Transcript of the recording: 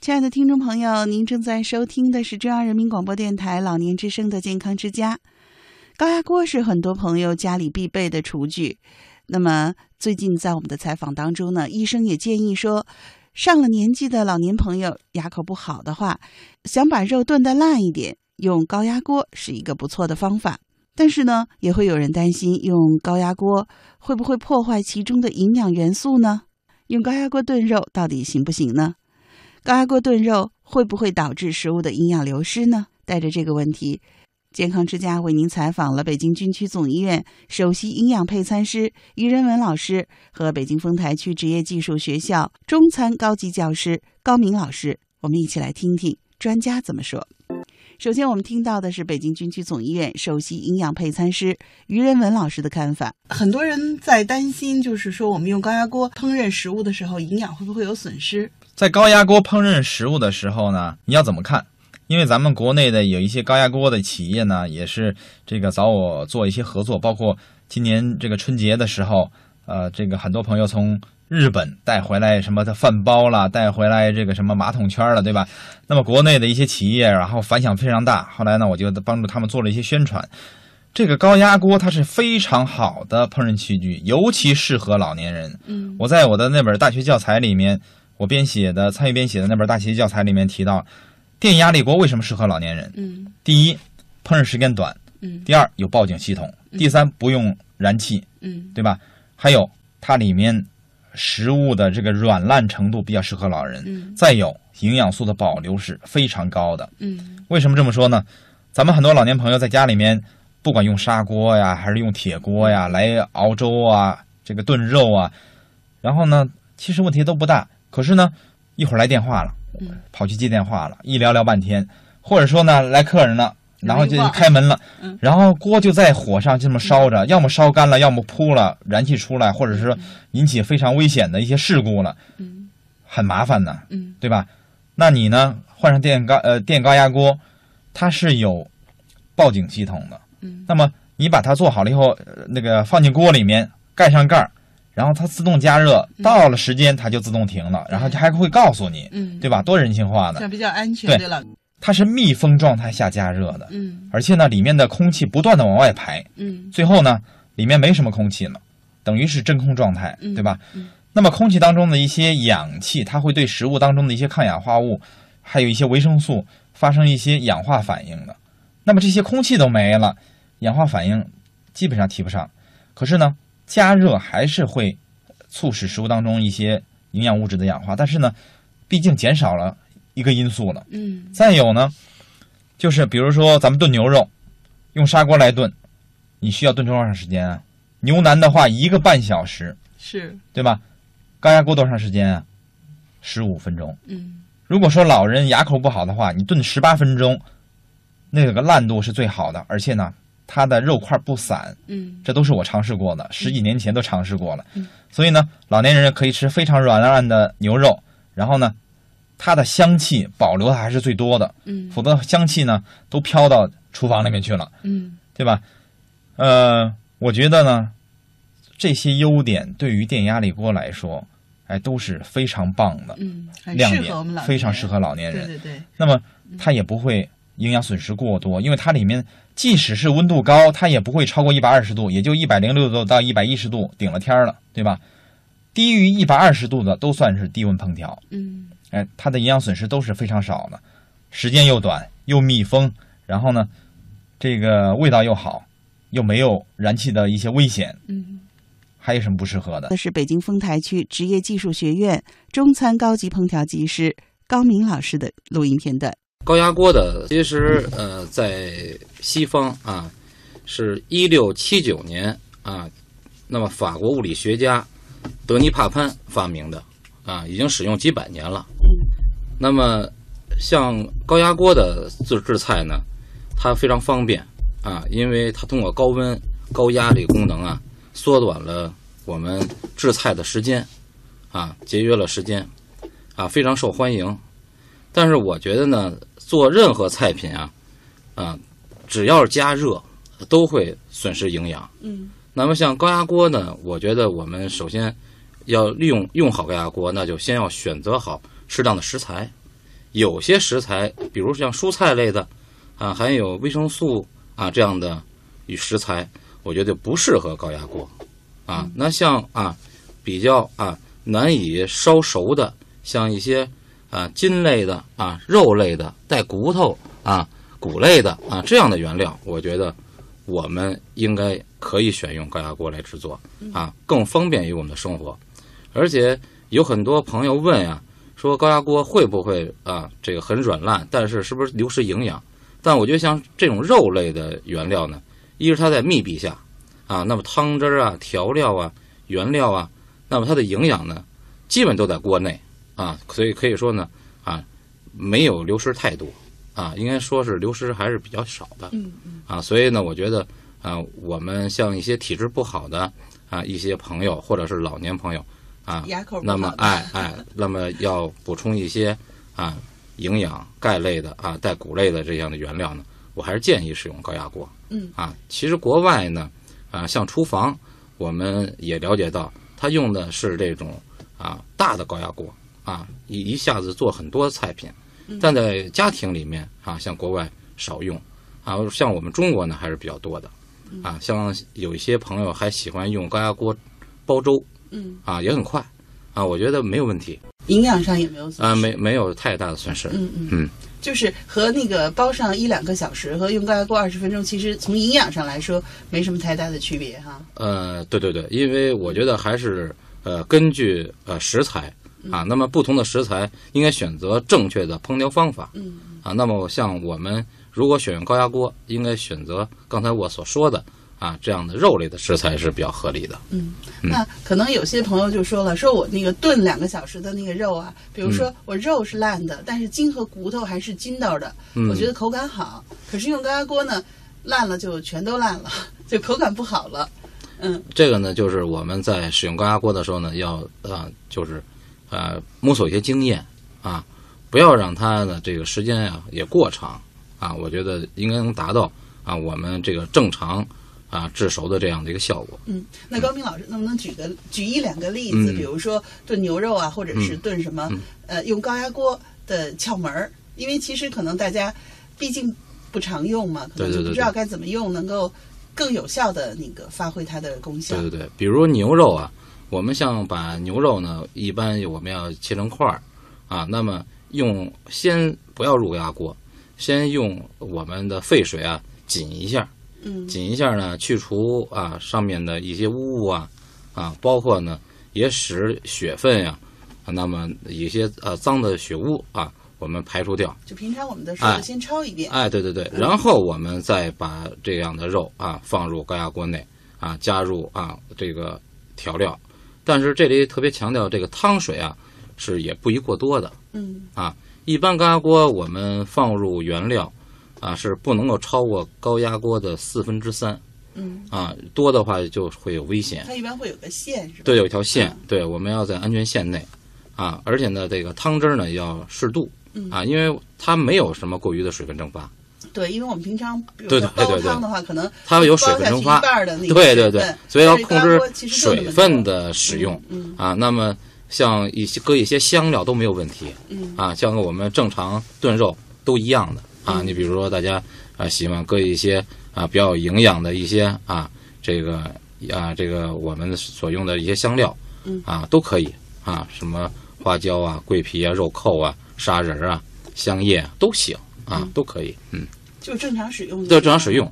亲爱的听众朋友，您正在收听的是中央人民广播电台老年之声的健康之家。高压锅是很多朋友家里必备的厨具。那么最近在我们的采访当中呢，医生也建议说，上了年纪的老年朋友牙口不好的话，想把肉炖得烂一点，用高压锅是一个不错的方法。但是呢，也会有人担心用高压锅会不会破坏其中的营养元素呢？用高压锅炖肉到底行不行呢？高压锅炖肉会不会导致食物的营养流失呢？带着这个问题，健康之家为您采访了北京军区总医院首席营养配餐师于仁文老师和北京丰台区职业技术学校中餐高级教师高明老师，我们一起来听听专家怎么说。首先，我们听到的是北京军区总医院首席营养配餐师于仁文老师的看法。很多人在担心，就是说我们用高压锅烹饪食物的时候，营养会不会有损失？在高压锅烹饪食物的时候呢，你要怎么看？因为咱们国内的有一些高压锅的企业呢，也是这个找我做一些合作，包括今年这个春节的时候，呃，这个很多朋友从日本带回来什么的饭包了，带回来这个什么马桶圈了，对吧？那么国内的一些企业，然后反响非常大。后来呢，我就帮助他们做了一些宣传。这个高压锅它是非常好的烹饪器具，尤其适合老年人。嗯，我在我的那本大学教材里面。我编写的参与编写的那本大学教材里面提到，电压力锅为什么适合老年人？嗯，第一，烹饪时间短；嗯，第二，有报警系统；第三，不用燃气，嗯，对吧？还有它里面食物的这个软烂程度比较适合老人。嗯，再有营养素的保留是非常高的。嗯，为什么这么说呢？咱们很多老年朋友在家里面，不管用砂锅呀，还是用铁锅呀来熬粥啊，这个炖肉啊，然后呢，其实问题都不大。可是呢，一会儿来电话了，跑去接电话了，一聊聊半天，或者说呢来客人了，然后就开门了，然后锅就在火上这么烧着，要么烧干了，要么扑了，燃气出来，或者是说引起非常危险的一些事故了，很麻烦的，对吧？那你呢换上电高呃电高压锅，它是有报警系统的，那么你把它做好了以后，那个放进锅里面，盖上盖儿。然后它自动加热，到了时间它就自动停了，然后还会告诉你，嗯，对吧？多人性化的，这比较安全，对了。它是密封状态下加热的，嗯，而且呢，里面的空气不断的往外排，嗯，最后呢，里面没什么空气了，等于是真空状态，对吧？那么空气当中的一些氧气，它会对食物当中的一些抗氧化物，还有一些维生素发生一些氧化反应的。那么这些空气都没了，氧化反应基本上提不上。可是呢？加热还是会促使食物当中一些营养物质的氧化，但是呢，毕竟减少了一个因素了。嗯。再有呢，就是比如说咱们炖牛肉，用砂锅来炖，你需要炖多长时间啊？牛腩的话，一个半小时，是对吧？高压锅多长时间啊？十五分钟。嗯。如果说老人牙口不好的话，你炖十八分钟，那个烂度是最好的，而且呢。它的肉块不散，嗯，这都是我尝试过的，十几年前都尝试过了，所以呢，老年人可以吃非常软烂的牛肉，然后呢，它的香气保留的还是最多的，嗯，否则香气呢都飘到厨房里面去了，嗯，对吧？呃，我觉得呢，这些优点对于电压力锅来说，哎，都是非常棒的，嗯，亮点非常适合老年人，对对对，那么它也不会营养损失过多，因为它里面。即使是温度高，它也不会超过一百二十度，也就一百零六度到一百一十度顶了天了，对吧？低于一百二十度的都算是低温烹调。嗯，哎，它的营养损失都是非常少的，时间又短又密封，然后呢，这个味道又好，又没有燃气的一些危险。嗯，还有什么不适合的？这是北京丰台区职业技术学院中餐高级烹调技师高明老师的录音片段。高压锅的其实呃，在西方啊，是一六七九年啊，那么法国物理学家德尼帕潘发明的啊，已经使用几百年了。那么像高压锅的制制菜呢，它非常方便啊，因为它通过高温高压这个功能啊，缩短了我们制菜的时间啊，节约了时间啊，非常受欢迎。但是我觉得呢。做任何菜品啊，啊，只要是加热，都会损失营养。嗯。那么像高压锅呢，我觉得我们首先要利用用好高压锅，那就先要选择好适当的食材。有些食材，比如像蔬菜类的啊，含有维生素啊这样的与食材，我觉得不适合高压锅啊。那像啊比较啊难以烧熟的，像一些啊筋类的啊肉类的带骨头啊骨类的啊这样的原料，我觉得我们应该可以选用高压锅来制作啊，更方便于我们的生活。而且有很多朋友问呀、说高压锅会不会啊这个很软烂，但是是不是流失营养？但我觉得像这种肉类的原料呢，一是它在密闭下啊，那么汤汁儿啊、调料啊、原料啊，那么它的营养呢，基本都在锅内啊，所以可以说呢啊，没有流失太多啊，应该说是流失还是比较少的。嗯嗯啊，所以呢，我觉得啊，我们像一些体质不好的啊一些朋友，或者是老年朋友啊，牙口不那么哎哎，那么要补充一些啊营养钙类的啊带骨类的这样的原料呢，我还是建议使用高压锅。嗯啊，其实国外呢啊，像厨房我们也了解到，它用的是这种啊大的高压锅啊，一一下子做很多菜品，但在家庭里面啊，像国外少用啊，像我们中国呢还是比较多的啊，像有一些朋友还喜欢用高压锅煲粥嗯，啊，也很快啊，我觉得没有问题营养上也没有损啊，没没有太大的损失。嗯嗯嗯，就是和那个煲上一两个小时和用高压锅二十分钟，其实从营养上来说没什么太大的区别哈。呃，对对对，因为我觉得还是呃根据呃食材啊，那么不同的食材应该选择正确的烹调方法嗯啊。那么像我们如果选用高压锅，应该选择刚才我所说的啊这样的肉类的食材是比较合理的。嗯，那可能有些朋友就说了，说我那个炖两个小时的那个肉啊，比如说我肉是烂的，但是筋和骨头还是筋道的，嗯我觉得口感好。可是用高压锅呢，烂了就全都烂了，就口感不好了。嗯这个呢，就是我们在使用高压锅的时候呢，要呃，就是呃摸索一些经验啊，不要让它的这个时间啊也过长啊，我觉得应该能达到啊我们这个正常啊制熟的这样的一个效果。嗯，那高明老师能不能举个举一两个例子，嗯比如说炖牛肉啊，或者是嗯炖什么，嗯呃，用高压锅的窍门儿？因为其实可能大家毕竟不常用嘛，可能就不知道该怎么用，能够更有效的那个发挥它的功效。对对对，比如牛肉啊，我们像把牛肉呢，一般我们要切成块儿啊，那么用先不要入高压锅，先用我们的沸水啊紧一下，嗯紧一下呢，去除啊上面的一些污物啊啊，包括呢也使血分呀、啊，那么一些呃脏的血污啊，我们排除掉。就平常我们的说的哎先焯一遍。哎，对对对，然后我们再把这样的肉啊放入高压锅内啊，加入啊这个调料，但是这里特别强调这个汤水啊是也不宜过多的嗯啊。一般高压锅我们放入原料啊是不能够超过高压锅的四分之三嗯，啊，多的话就会有危险。它一般会有个线是吧？对，有一条线嗯，对，我们要在安全线内啊，而且呢，这个汤汁儿呢要适度嗯啊，因为它没有什么过于的水分蒸发。对，因为我们平常比如煲对对对。汤的话，可能它有水分蒸发的那个对对对，所以要控制水分的使用嗯。啊。那么像一些搁一些香料都没有问题嗯。啊，像我们正常炖肉都一样的啊。嗯。你比如说大家啊喜欢搁一些啊比较有营养的一些啊这个啊这个我们所用的一些香料嗯。啊都可以啊，什么花椒啊、桂皮啊、肉蔻啊、砂仁儿啊、香叶啊都行啊嗯。都可以，嗯，就正常使用就。正常使用。